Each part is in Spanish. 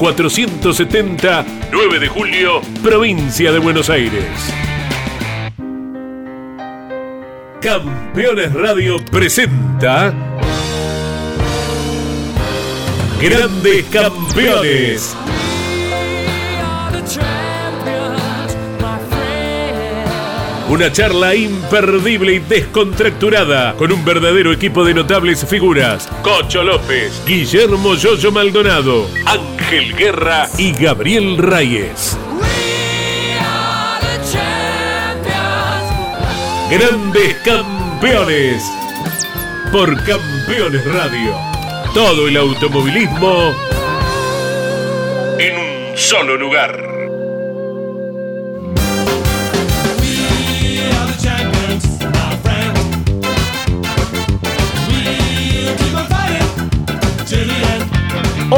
470, 9 de julio, provincia de Buenos Aires. Campeones Radio presenta Grandes Campeones. Una charla imperdible y descontracturada con un verdadero equipo de notables figuras. Cocho López, Guillermo Yoyo Maldonado, Ángel Guerra y Gabriel Reyes. Grandes Campeones por Campeones Radio. Todo el automovilismo en un solo lugar.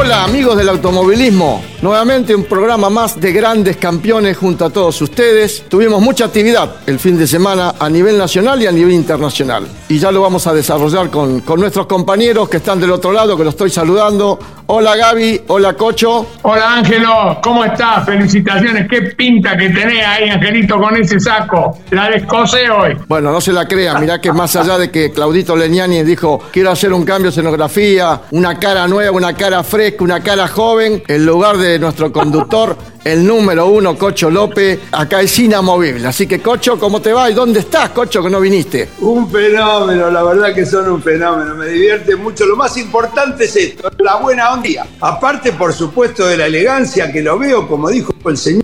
Hola amigos del automovilismo, nuevamente un programa más de grandes campeones junto a todos ustedes. Tuvimos mucha actividad el fin de semana a nivel nacional y a nivel internacional. Y ya lo vamos a desarrollar con, con nuestros compañeros que están del otro lado, que los estoy saludando. Hola Gaby, hola Cocho. Hola Ángelo, ¿cómo estás? Felicitaciones, qué pinta que tenés ahí, Angelito, con ese saco. La descosé hoy. Bueno, no se la crean, mirá que más allá de que Claudito Leñani dijo, quiero hacer un cambio de escenografía, una cara nueva, una cara fresca, una cara joven, en lugar de nuestro conductor, el número uno, Cocho López, acá es inamovible. Así que, Cocho, ¿cómo te va? ¿Y dónde estás, Cocho, que no viniste? Un fenómeno, la verdad que son un fenómeno, me divierte mucho. Lo más importante es esto, la buena onda. Aparte, por supuesto, de la elegancia que lo veo, como dijo el señor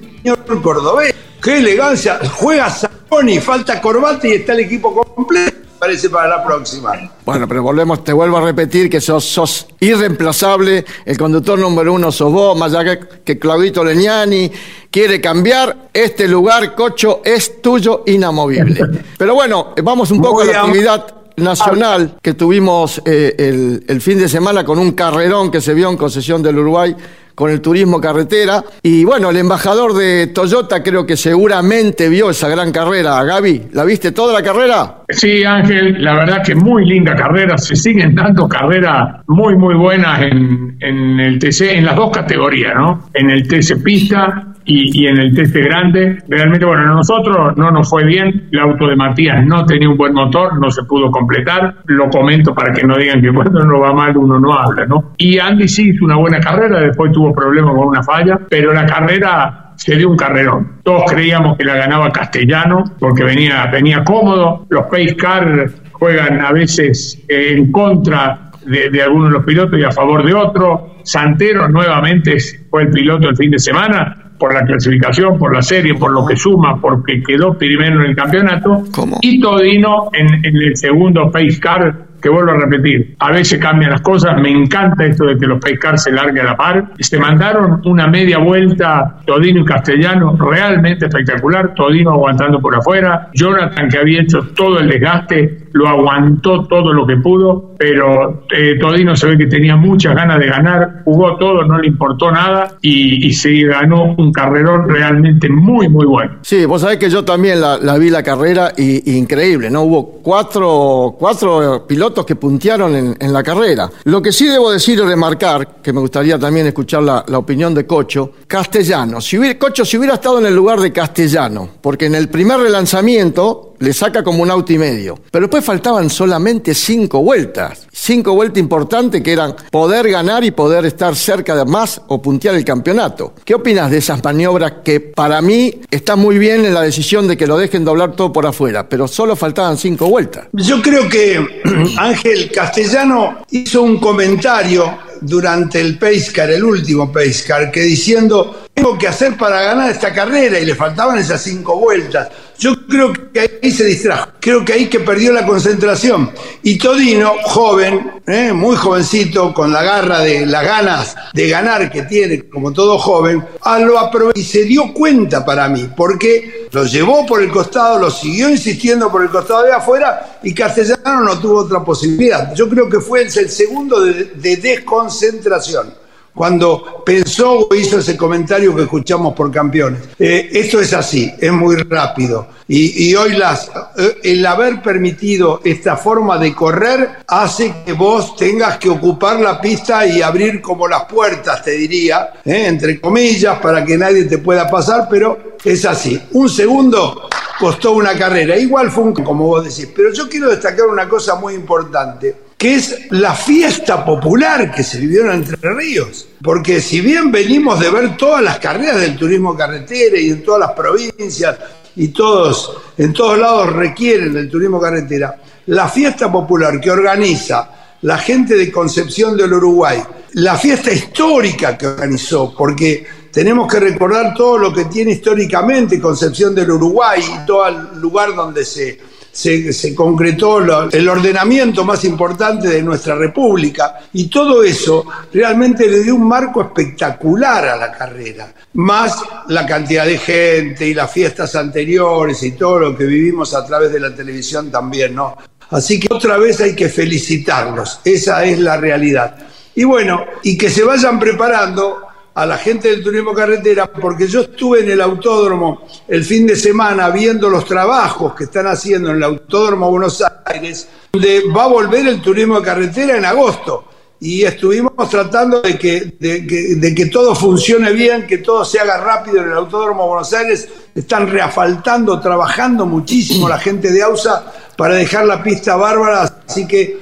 Cordobés. ¡Qué elegancia! Juega Saponi, falta corbata y está el equipo completo. Parece para la próxima. Bueno, pero volvemos, te vuelvo a repetir que sos, sos irreemplazable, el conductor número uno sos vos, más allá que, que Claudito Leñani quiere cambiar, este lugar, Cocho, es tuyo inamovible. Pero bueno, vamos un poco a la actividad nacional que tuvimos eh, el, el fin de semana con un carrerón que se vio en concesión del Uruguay con el turismo carretera. Y bueno, el embajador de Toyota creo que seguramente vio esa gran carrera. Gaby, ¿la viste toda la carrera? Sí, Ángel, la verdad que muy linda carrera. Se siguen dando carreras muy, muy buenas en, en el TC, en las dos categorías, ¿no? En el TC Pista y, en el TC Grande. Realmente, bueno, a nosotros no nos fue bien. El auto de Matías no tenía un buen motor, no se pudo completar. Lo comento para que no digan que cuando no va mal uno no habla, ¿no? Y Andy sí hizo una buena carrera, después tuvo problemas con una falla, pero la carrera se dio un carrerón. Todos creíamos que la ganaba Castellano porque venía, venía cómodo. Los Pace Car juegan a veces en contra de, de algunos de los pilotos y a favor de otros. Santero nuevamente fue el piloto el fin de semana por la clasificación, por la serie, por lo que suma, porque quedó primero en el campeonato. ¿Cómo? Y Todino en, en el segundo Pace Car que vuelvo a repetir, a veces cambian las cosas, me encanta esto de que los Pace se larguen a la par, se mandaron una media vuelta Todino y Castellano realmente espectacular, Todino aguantando por afuera, Jonathan que había hecho todo el desgaste lo aguantó todo lo que pudo, pero eh, Todino se ve que tenía muchas ganas de ganar, jugó todo, no le importó nada y, se ganó un carrerón realmente muy, muy bueno. Sí, vos sabés que yo también la, vi la carrera y, increíble, ¿no? Hubo cuatro, cuatro pilotos que puntearon en, la carrera. Lo que sí debo decir y remarcar, que me gustaría también escuchar la, opinión de Cocho, Castellano. Si hubiera, Cocho, si hubiera estado en el lugar de Castellano, porque en el primer relanzamiento le saca como un auto y medio. Pero después faltaban solamente cinco vueltas. Cinco vueltas importantes que eran poder ganar y poder estar cerca de más o puntear el campeonato. ¿Qué opinas de esas maniobras que para mí está muy bien en la decisión de que lo dejen doblar todo por afuera, pero solo faltaban cinco vueltas? Yo creo que Ángel Castellano hizo un comentario durante el Pacecar, el último Pacecar, que diciendo, tengo que hacer para ganar esta carrera y le faltaban esas cinco vueltas. Yo creo que ahí se distrajo, creo que ahí que perdió la concentración. Y Todino, joven, ¿eh? muy jovencito, con la garra de las ganas de ganar que tiene, como todo joven, a lo aprovechó y se dio cuenta para mí, porque lo llevó por el costado, lo siguió insistiendo por el costado de afuera y Castellano no tuvo otra posibilidad. Yo creo que fue el segundo de desconcentración cuando pensó o hizo ese comentario que escuchamos por campeones. Eh, esto es así, es muy rápido. Y, hoy las, eh, el haber permitido esta forma de correr hace que vos tengas que ocupar la pista y abrir como las puertas, te diría, eh, entre comillas, para que nadie te pueda pasar, pero es así. Un segundo costó una carrera. Igual fue un, como vos decís. Pero yo quiero destacar una cosa muy importante que es la fiesta popular que se vivió en Entre Ríos. Porque si bien venimos de ver todas las carreras del turismo carretera y en todas las provincias y todos, en todos lados requieren del turismo carretera, la fiesta popular que organiza la gente de Concepción del Uruguay, la fiesta histórica que organizó, porque tenemos que recordar todo lo que tiene históricamente Concepción del Uruguay y todo el lugar donde se se, concretó el ordenamiento más importante de nuestra república y todo eso realmente le dio un marco espectacular a la carrera, más la cantidad de gente y las fiestas anteriores y todo lo que vivimos a través de la televisión también, ¿no? Así que otra vez hay que felicitarlos, esa es la realidad. Y bueno, y que se vayan preparando a la gente del turismo carretera, porque yo estuve en el autódromo el fin de semana viendo los trabajos que están haciendo en el autódromo Buenos Aires, donde va a volver el turismo de carretera en agosto. Y estuvimos tratando de que, de, que, todo funcione bien, que todo se haga rápido en el Autódromo Buenos Aires. Están reafaltando, trabajando muchísimo la gente de AUSA para dejar la pista bárbara. Así que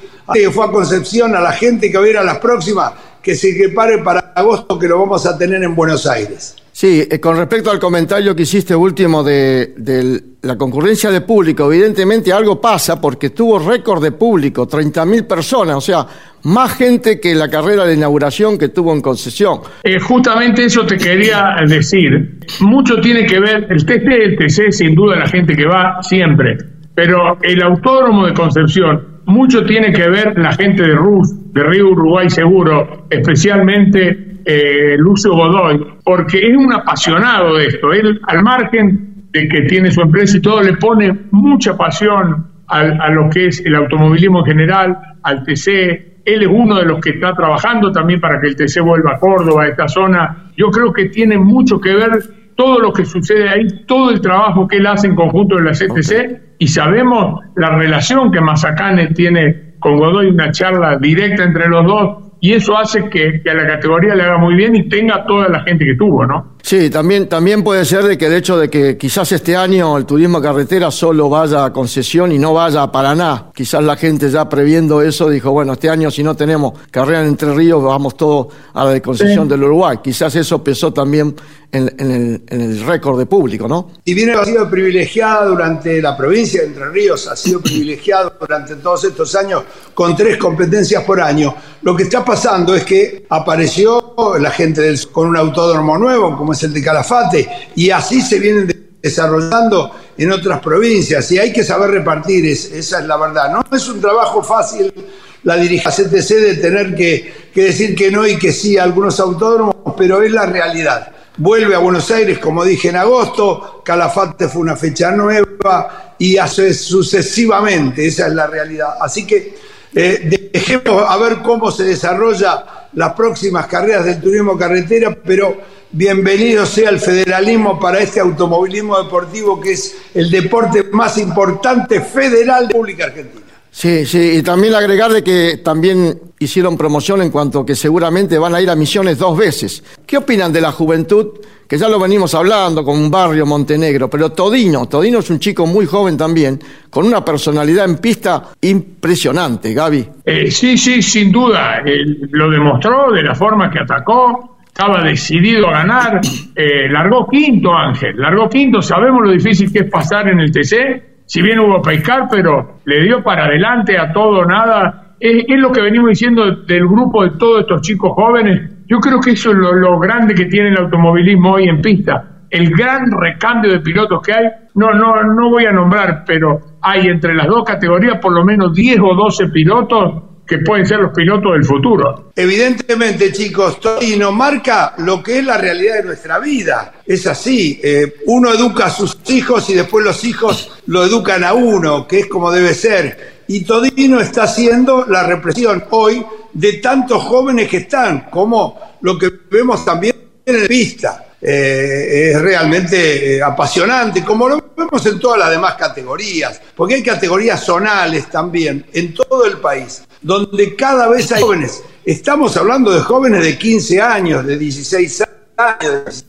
fue a Concepción, a la gente que va a ir a las próximas, que se prepare para agosto que lo vamos a tener en Buenos Aires. Sí, eh, con respecto al comentario que hiciste último de, la concurrencia de público, evidentemente algo pasa porque tuvo récord de público, 30.000 personas, o sea, más gente que la carrera de inauguración que tuvo en concesión. Eh, justamente eso te quería decir. Mucho tiene que ver, el TC, el TC, sin duda la gente que va siempre, pero el autódromo de Concepción mucho tiene que ver la gente de RUS, de Río Uruguay Seguro, especialmente eh, Lucio Godoy, porque es un apasionado de esto. Él, al margen de que tiene su empresa y todo, le pone mucha pasión a lo que es el automovilismo en general, al TC. Él es uno de los que está trabajando también para que el TC vuelva a Córdoba, a esta zona. Yo creo que tiene mucho que ver todo lo que sucede ahí, todo el trabajo que él hace en conjunto de la CTC y sabemos la relación que Mazacane tiene con Godoy, una charla directa entre los dos y eso hace que, a la categoría le haga muy bien y tenga toda la gente que tuvo, ¿no? Sí, también, también puede ser de que el hecho de que quizás este año el turismo carretera solo vaya a concesión y no vaya a Paraná, quizás la gente ya previendo eso dijo, bueno, este año si no tenemos carrera en Entre Ríos, vamos todos a la de concesión del Uruguay. Quizás eso pesó también en, el, en el récord de público, ¿no? Si bien ha sido privilegiada durante la provincia de Entre Ríos, ha sido privilegiado durante todos estos años con tres competencias por año, lo que está pasando es que apareció la gente del, con un autódromo nuevo, como el de Calafate, y así se vienen desarrollando en otras provincias, y hay que saber repartir, esa es la verdad. No es un trabajo fácil la dirigencia CTC de tener que, que decir que no y que sí a algunos autódromos, pero es la realidad. Vuelve a Buenos Aires, como dije en agosto, Calafate fue una fecha nueva, y hace sucesivamente, esa es la realidad. Así que eh, dejemos a ver cómo se desarrolla las próximas carreras del turismo carretera, pero bienvenido sea el federalismo para este automovilismo deportivo que es el deporte más importante federal de la República Argentina. Sí, sí, y también agregar de que también hicieron promoción en cuanto que seguramente van a ir a Misiones dos veces. ¿Qué opinan de la juventud? Que ya lo venimos hablando con un barrio Montenegro, pero Todino, Todino es un chico muy joven también, con una personalidad en pista impresionante, Gaby. Eh, sí, sí, sin duda, eh, lo demostró de la forma que atacó, estaba decidido a ganar, eh, largó quinto Ángel, largó quinto, sabemos lo difícil que es pasar en el TC, si bien hubo pescar, pero le dio para adelante a todo nada. Es, lo que venimos diciendo del grupo de todos estos chicos jóvenes. Yo creo que eso es lo, grande que tiene el automovilismo hoy en pista. El gran recambio de pilotos que hay, no, no, no voy a nombrar, pero hay entre las dos categorías por lo menos 10 o 12 pilotos que pueden ser los pilotos del futuro. Evidentemente, chicos, Torino marca lo que es la realidad de nuestra vida. Es así. Eh, uno educa a sus hijos y después los hijos lo educan a uno, que es como debe ser. Y Todino está haciendo la represión hoy de tantos jóvenes que están, como lo que vemos también en la pista. Eh, es realmente eh, apasionante, como lo vemos en todas las demás categorías, porque hay categorías zonales también en todo el país, donde cada vez hay jóvenes. Estamos hablando de jóvenes de 15 años, de 16 años,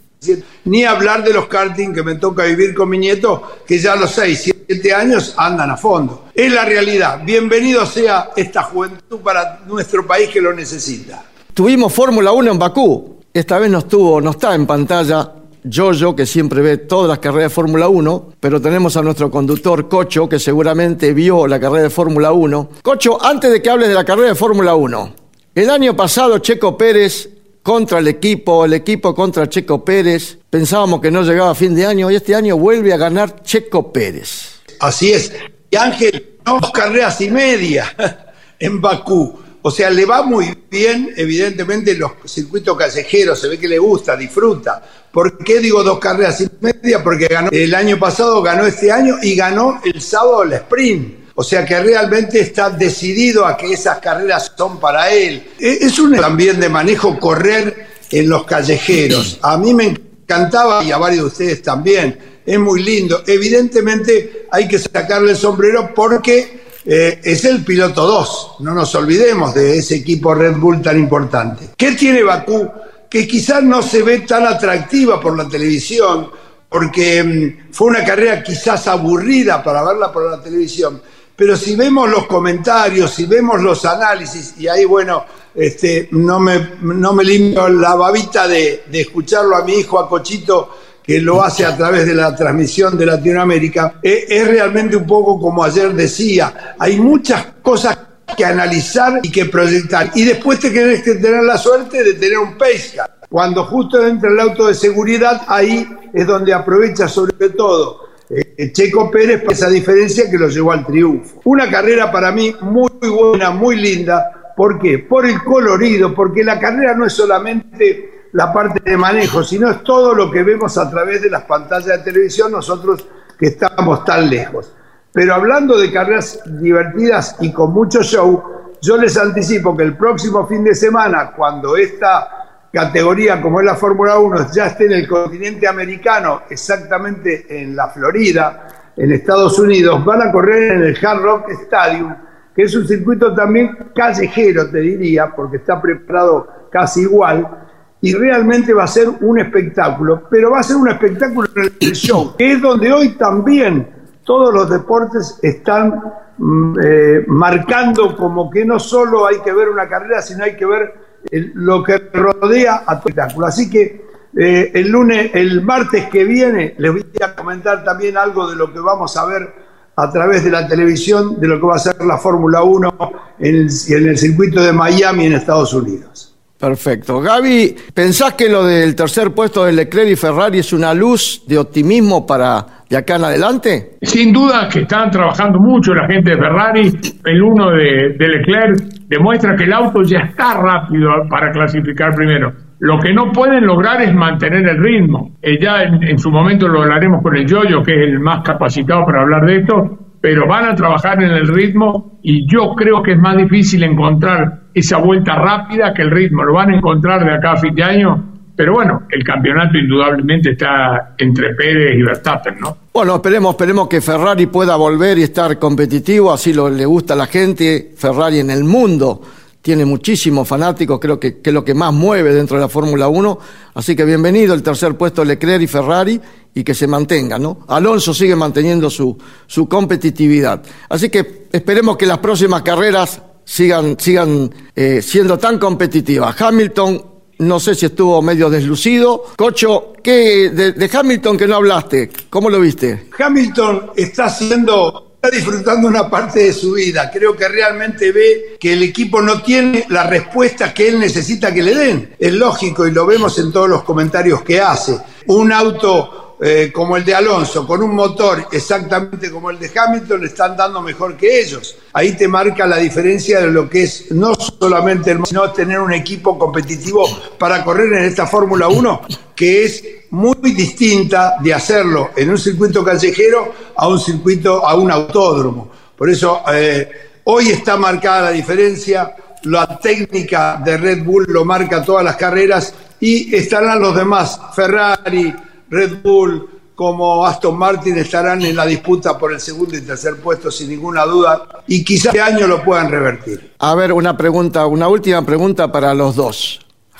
ni hablar de los karting que me toca vivir con mi nieto, que ya a los 6, 7 años andan a fondo. Es la realidad. Bienvenido sea esta juventud para nuestro país que lo necesita. Tuvimos Fórmula 1 en Bakú, esta vez no estuvo, no está en pantalla Jojo, que siempre ve todas las carreras de Fórmula 1, pero tenemos a nuestro conductor Cocho, que seguramente vio la carrera de Fórmula 1. Cocho, antes de que hables de la carrera de Fórmula 1, el año pasado Checo Pérez contra el equipo, el equipo contra Checo Pérez, pensábamos que no llegaba a fin de año y este año vuelve a ganar Checo Pérez. Así es. Y Ángel, dos carreras y media en Bakú. O sea, le va muy bien, evidentemente, los circuitos callejeros, se ve que le gusta, disfruta. ¿Por qué digo dos carreras y media? Porque ganó el año pasado, ganó este año y ganó el sábado el sprint. O sea que realmente está decidido a que esas carreras son para él. E, es un también de manejo correr en los callejeros. A mí me encantaba y a varios de ustedes también. Es muy lindo. Evidentemente hay que sacarle el sombrero porque eh, es el piloto 2. No nos olvidemos de ese equipo Red Bull tan importante. ¿Qué tiene Bakú? Que quizás no se ve tan atractiva por la televisión, porque mm, fue una carrera quizás aburrida para verla por la televisión. Pero si vemos los comentarios, si vemos los análisis, y ahí, bueno, este, no, me, no me limpio la babita de, de escucharlo a mi hijo, a Cochito, que lo hace a través de la transmisión de Latinoamérica, eh, es, realmente un poco como ayer decía, hay muchas cosas que analizar y que proyectar. Y después te tienes que tener la suerte de tener un pace Cuando justo entra el auto de seguridad, ahí es donde aprovecha sobre todo eh, Checo Pérez por esa diferencia que lo llevó al triunfo. Una carrera para mí muy buena, muy linda. ¿Por qué? Por el colorido, porque la carrera no es solamente la parte de manejo, sino es todo lo que vemos a través de las pantallas de televisión nosotros que estamos tan lejos. Pero hablando de carreras divertidas y con mucho show, yo les anticipo que el próximo fin de semana, cuando esta categoría como es la Fórmula 1 ya esté en el continente americano, exactamente en la Florida, en Estados Unidos, van a correr en el Hard Rock Stadium, que es un circuito también callejero, te diría, porque está preparado casi igual, y realmente va a ser un espectáculo, pero va a ser un espectáculo en el show, que es donde hoy también todos los deportes están mm, eh, marcando como que no solo hay que ver una carrera, sino hay que ver lo que rodea a todo espectáculo. Así que eh, el lunes, el martes que viene, les voy a comentar también algo de lo que vamos a ver a través de la televisión, de lo que va a ser la Fórmula 1 en el circuito de Miami en Estados Unidos. Perfecto. Gaby, ¿pensás que lo del tercer puesto de Leclerc y Ferrari es una luz de optimismo para de acá en adelante? Sin duda que están trabajando mucho la gente de Ferrari. El uno de, Leclerc demuestra que el auto ya está rápido para clasificar primero. Lo que no pueden lograr es mantener el ritmo. Eh, ya en, su momento lo hablaremos con el Yoyo, que es el más capacitado para hablar de esto, pero van a trabajar en el ritmo y yo creo que es más difícil encontrar esa vuelta rápida que el ritmo. Lo van a encontrar de acá a fin de año, pero bueno, el campeonato indudablemente está entre Pérez y Verstappen, ¿no? Bueno, esperemos, esperemos que Ferrari pueda volver y estar competitivo, así le gusta a la gente, Ferrari en el mundo tiene muchísimos fanáticos, creo que, es lo que más mueve dentro de la Fórmula 1. Así que bienvenido el tercer puesto Leclerc y Ferrari y que se mantenga, ¿no? Alonso sigue manteniendo su, su competitividad. Así que esperemos que las próximas carreras sigan, sigan eh, siendo tan competitivas. Hamilton, no sé si estuvo medio deslucido. Cocho, ¿qué de, de Hamilton que no hablaste? ¿Cómo lo viste? Hamilton está siendo está disfrutando una parte de su vida. Creo que realmente ve que el equipo no tiene la respuesta que él necesita que le den. Es lógico y lo vemos en todos los comentarios que hace. Un auto eh, como el de Alonso, con un motor exactamente como el de Hamilton, le están dando mejor que ellos. Ahí te marca la diferencia de lo que es no solamente el sino tener un equipo competitivo para correr en esta Fórmula 1, que es muy distinta de hacerlo en un circuito callejero a un circuito, a un autódromo. Por eso eh, hoy está marcada la diferencia, la técnica de Red Bull lo marca todas las carreras y estarán los demás, Ferrari, Red Bull, como Aston Martin estarán en la disputa por el segundo y tercer puesto sin ninguna duda y quizás este año lo puedan revertir. A ver, una pregunta, una última pregunta para los dos.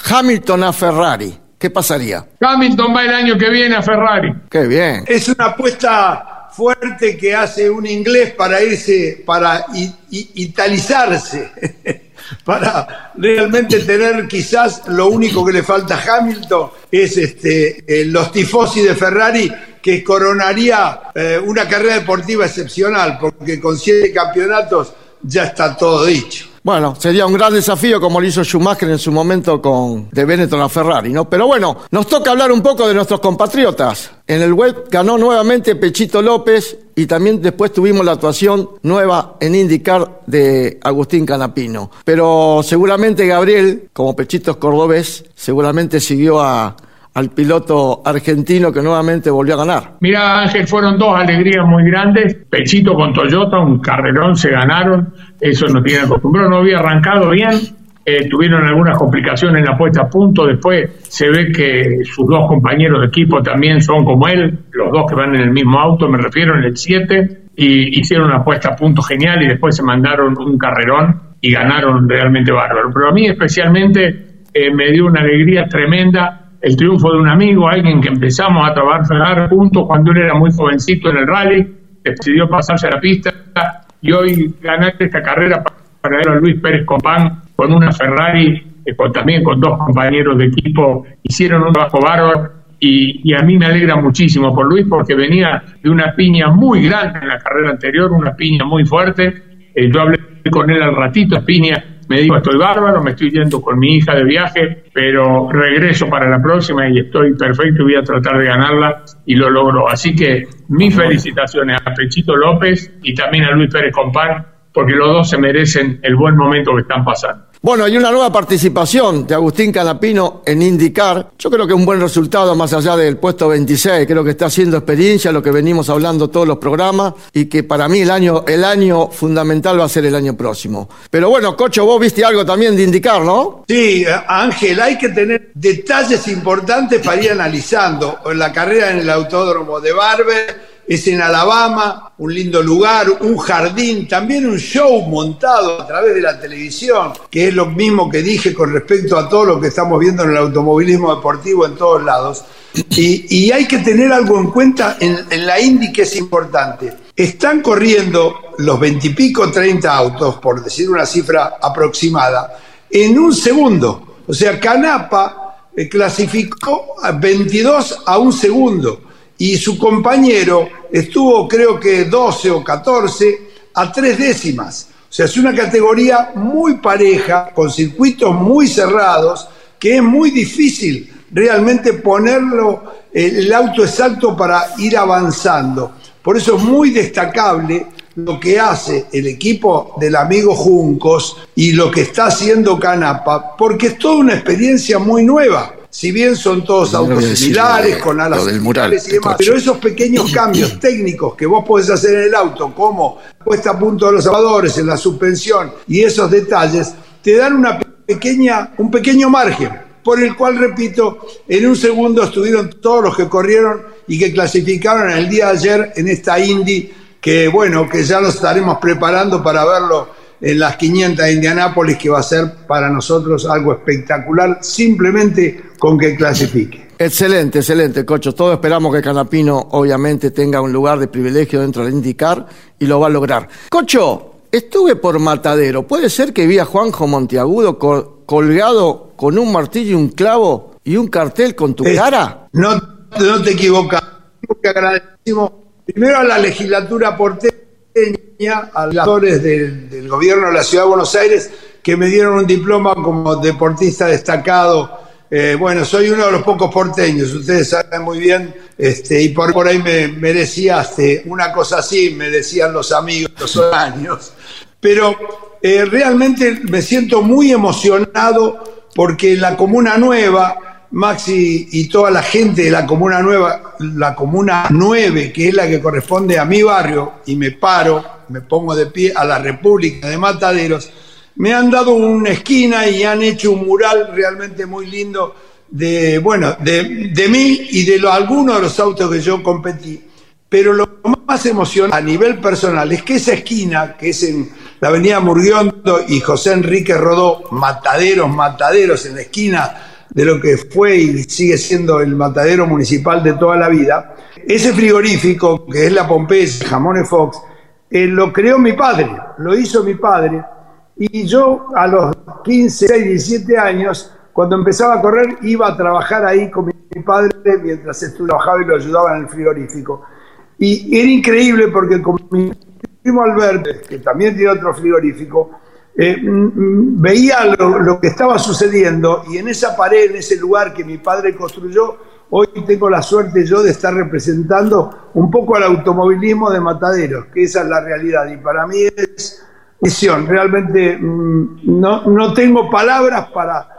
Hamilton a Ferrari. ¿qué pasaría? Hamilton va el año que viene a Ferrari. Qué bien. Es una apuesta fuerte que hace un inglés para irse, para italizarse, para realmente tener quizás lo único que le falta a Hamilton es este, eh, los tifosi de Ferrari que coronaría eh, una carrera deportiva excepcional, porque con siete campeonatos ya está todo dicho. Bueno, sería un gran desafío como lo hizo Schumacher en su momento con de Benetton a Ferrari, ¿no? Pero bueno, nos toca hablar un poco de nuestros compatriotas. En el web ganó nuevamente Pechito López y también después tuvimos la actuación nueva en IndyCar de Agustín Canapino. Pero seguramente Gabriel, como Pechito es cordobés, seguramente siguió a, al piloto argentino que nuevamente volvió a ganar. Mira, Ángel, fueron dos alegrías muy grandes. Pechito con Toyota, un carrerón, se ganaron. Eso no tiene acostumbrado, no había arrancado bien. Eh, tuvieron algunas complicaciones en la puesta a punto. Después se ve que sus dos compañeros de equipo también son como él, los dos que van en el mismo auto, me refiero en el 7, y hicieron una puesta a punto genial y después se mandaron un carrerón y ganaron realmente bárbaro. Pero a mí especialmente eh, me dio una alegría tremenda el triunfo de un amigo, alguien que empezamos a trabajar juntos cuando él era muy jovencito en el rally, decidió pasarse a la pista y hoy ganaste esta carrera para a Luis Pérez Copán con una Ferrari, eh, también con dos compañeros de equipo, hicieron un trabajo bárbaro y, a mí me alegra muchísimo por Luis porque venía de una piña muy grande en la carrera anterior, una piña muy fuerte. Eh, yo hablé con él al ratito, piña me dijo estoy bárbaro, me estoy yendo con mi hija de viaje, pero regreso para la próxima y estoy perfecto y voy a tratar de ganarla y lo logro. Así que mis felicitaciones a Pechito López y también a Luis Pérez Compán, porque los dos se merecen el buen momento que están pasando. Bueno, hay una nueva participación de Agustín Canapino en IndyCar. Yo creo que es un buen resultado más allá del puesto 26. Creo que está haciendo experiencia, lo que venimos hablando todos los programas, y que para mí el año, el año fundamental va a ser el año próximo. Pero bueno, Cocho, vos viste algo también de IndyCar, ¿no? Sí, Ángel, hay que tener detalles importantes para ir analizando. La carrera en el autódromo de Barber es en Alabama, un lindo lugar, un jardín, también un show montado a través de la televisión, que es lo mismo que dije con respecto a todo lo que estamos viendo en el automovilismo deportivo en todos lados. Y, hay que tener algo en cuenta en, en la Indy que es importante. Están corriendo los veintipico, treinta autos, por decir una cifra aproximada, en un segundo. O sea, Canapa eh, clasificó a 22 a un segundo y su compañero estuvo creo que 12 o 14 a tres décimas. O sea, es una categoría muy pareja, con circuitos muy cerrados, que es muy difícil realmente ponerlo el auto exacto para ir avanzando. Por eso es muy destacable lo que hace el equipo del amigo Juncos y lo que está haciendo Canapa, porque es toda una experiencia muy nueva. Si bien son todos autos similares, con alas del mural, y demás, pero esos pequeños cambios técnicos que vos podés hacer en el auto, como puesta a punto de los lavadores, en la suspensión y esos detalles, te dan una pequeña, un pequeño margen, por el cual, repito, en un segundo estuvieron todos los que corrieron y que clasificaron el día de ayer en esta Indy que bueno, que ya nos estaremos preparando para verlo en las 500 de Indianápolis, que va a ser para nosotros algo espectacular, simplemente con que clasifique. Excelente, excelente, Cocho. Todos esperamos que Canapino obviamente tenga un lugar de privilegio dentro del IndyCar y lo va a lograr. Cocho, estuve por Matadero. ¿Puede ser que vi a Juanjo Monteagudo colgado con un martillo y un clavo y un cartel con tu cara? No, no te equivocas. Que agradecemos primero a la legislatura porteña, a los actores del, gobierno de la Ciudad de Buenos Aires, que me dieron un diploma como deportista destacado. Eh, bueno, soy uno de los pocos porteños, ustedes saben muy bien, este, y por, ahí me este, una cosa así, me decían los amigos, los años. Pero eh, realmente me siento muy emocionado porque la Comuna Nueva, Maxi y toda la gente de la Comuna Nueva, la Comuna 9, que es la que corresponde a mi barrio, y me paro, me pongo de pie a la República de Mataderos, me han dado una esquina y han hecho un mural realmente muy lindo de, bueno, de, de mí y de algunos de los autos que yo competí. Pero lo más emocionante a nivel personal es que esa esquina, que es en la avenida Murguiondo y José Enrique Rodó, Mataderos, Mataderos, en la esquina de lo que fue y sigue siendo el matadero municipal de toda la vida, ese frigorífico, que es la Pompeya, Jamones Fox, eh, lo creó mi padre, lo hizo mi padre, y yo a los 15, 17 años, cuando empezaba a correr, iba a trabajar ahí con mi padre mientras trabajaba y lo ayudaba en el frigorífico. Y era increíble porque con mi primo Alberto, que también tiene otro frigorífico, eh, mm, veía lo, que estaba sucediendo y en esa pared, en ese lugar que mi padre construyó, hoy tengo la suerte yo de estar representando un poco al automovilismo de Mataderos, que esa es la realidad y para mí es misión, realmente mm, no, no tengo palabras para,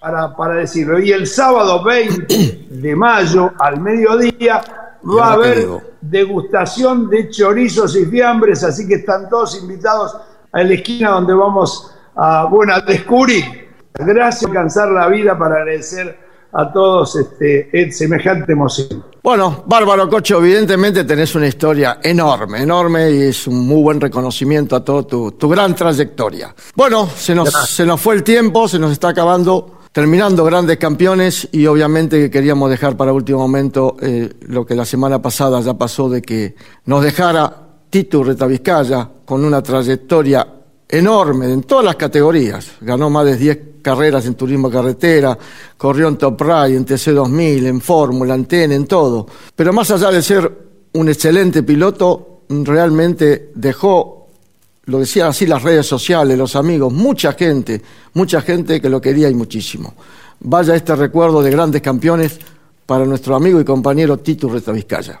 para, para decirlo. Y el sábado 20 de mayo al mediodía va a haber degustación de chorizos y fiambres, así que están todos invitados a la esquina donde vamos a, bueno, a descubrir. Gracias alcanzar la vida para agradecer a todos este, semejante emoción. Bueno, Bárbaro Cocho, evidentemente tenés una historia enorme, enorme y es un muy buen reconocimiento a toda tu, tu, gran trayectoria. Bueno, se nos, se nos fue el tiempo, se nos está acabando, terminando grandes campeones y obviamente queríamos dejar para último momento eh, lo que la semana pasada ya pasó de que nos dejara Tito Retavizcaya, con una trayectoria enorme en todas las categorías. Ganó más de 10 carreras en turismo carretera, corrió en Top Ride, en TC2000, en Fórmula, en TN, en todo. Pero más allá de ser un excelente piloto, realmente dejó, lo decían así las redes sociales, los amigos, mucha gente, mucha gente que lo quería y muchísimo. Vaya este recuerdo de grandes campeones para nuestro amigo y compañero Tito Retavizcaya.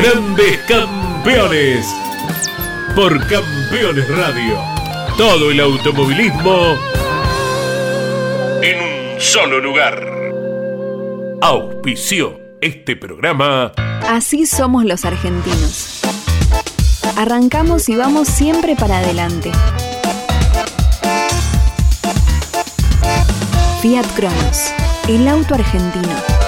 Grandes Campeones. Por Campeones Radio. Todo el automovilismo en un solo lugar. Auspició este programa. Así somos los argentinos. Arrancamos y vamos siempre para adelante. Fiat Cronos, el auto argentino.